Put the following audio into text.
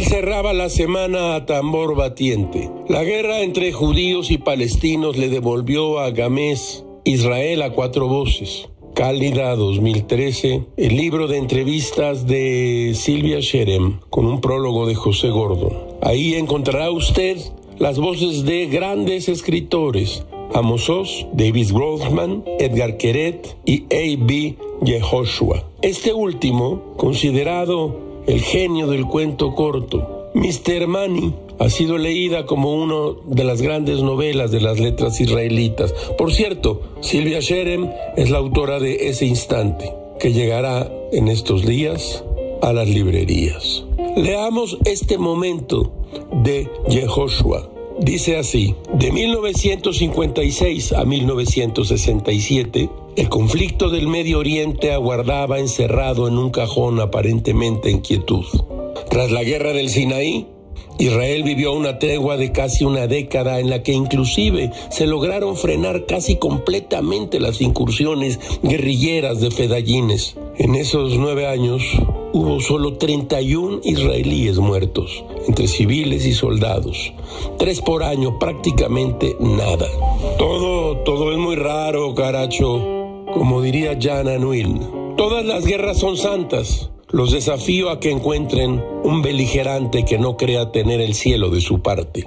celebraba la semana a tambor batiente. La guerra entre judíos y palestinos le devolvió a Gamés Israel a cuatro voces. Cálida 2013, el libro de entrevistas de Silvia Sherem con un prólogo de José Gordon. Ahí encontrará usted las voces de grandes escritores, Amos Oz, David Grossman, Edgar Queret y A.B. Yehoshua. Este último, considerado el genio del cuento corto, Mr. Money, ha sido leída como una de las grandes novelas de las letras israelitas. Por cierto, Silvia Sherem es la autora de Ese Instante, que llegará en estos días a las librerías. Leamos este momento de Yehoshua. Dice así, de 1956 a 1967, el conflicto del Medio Oriente aguardaba encerrado en un cajón aparentemente en quietud. Tras la guerra del Sinaí, Israel vivió una tregua de casi una década en la que inclusive se lograron frenar casi completamente las incursiones guerrilleras de fedallines. En esos nueve años hubo solo 31 israelíes muertos, entre civiles y soldados. Tres por año, prácticamente nada. Todo, todo es muy raro, caracho, como diría Jan Anuil. Todas las guerras son santas. Los desafío a que encuentren un beligerante que no crea tener el cielo de su parte.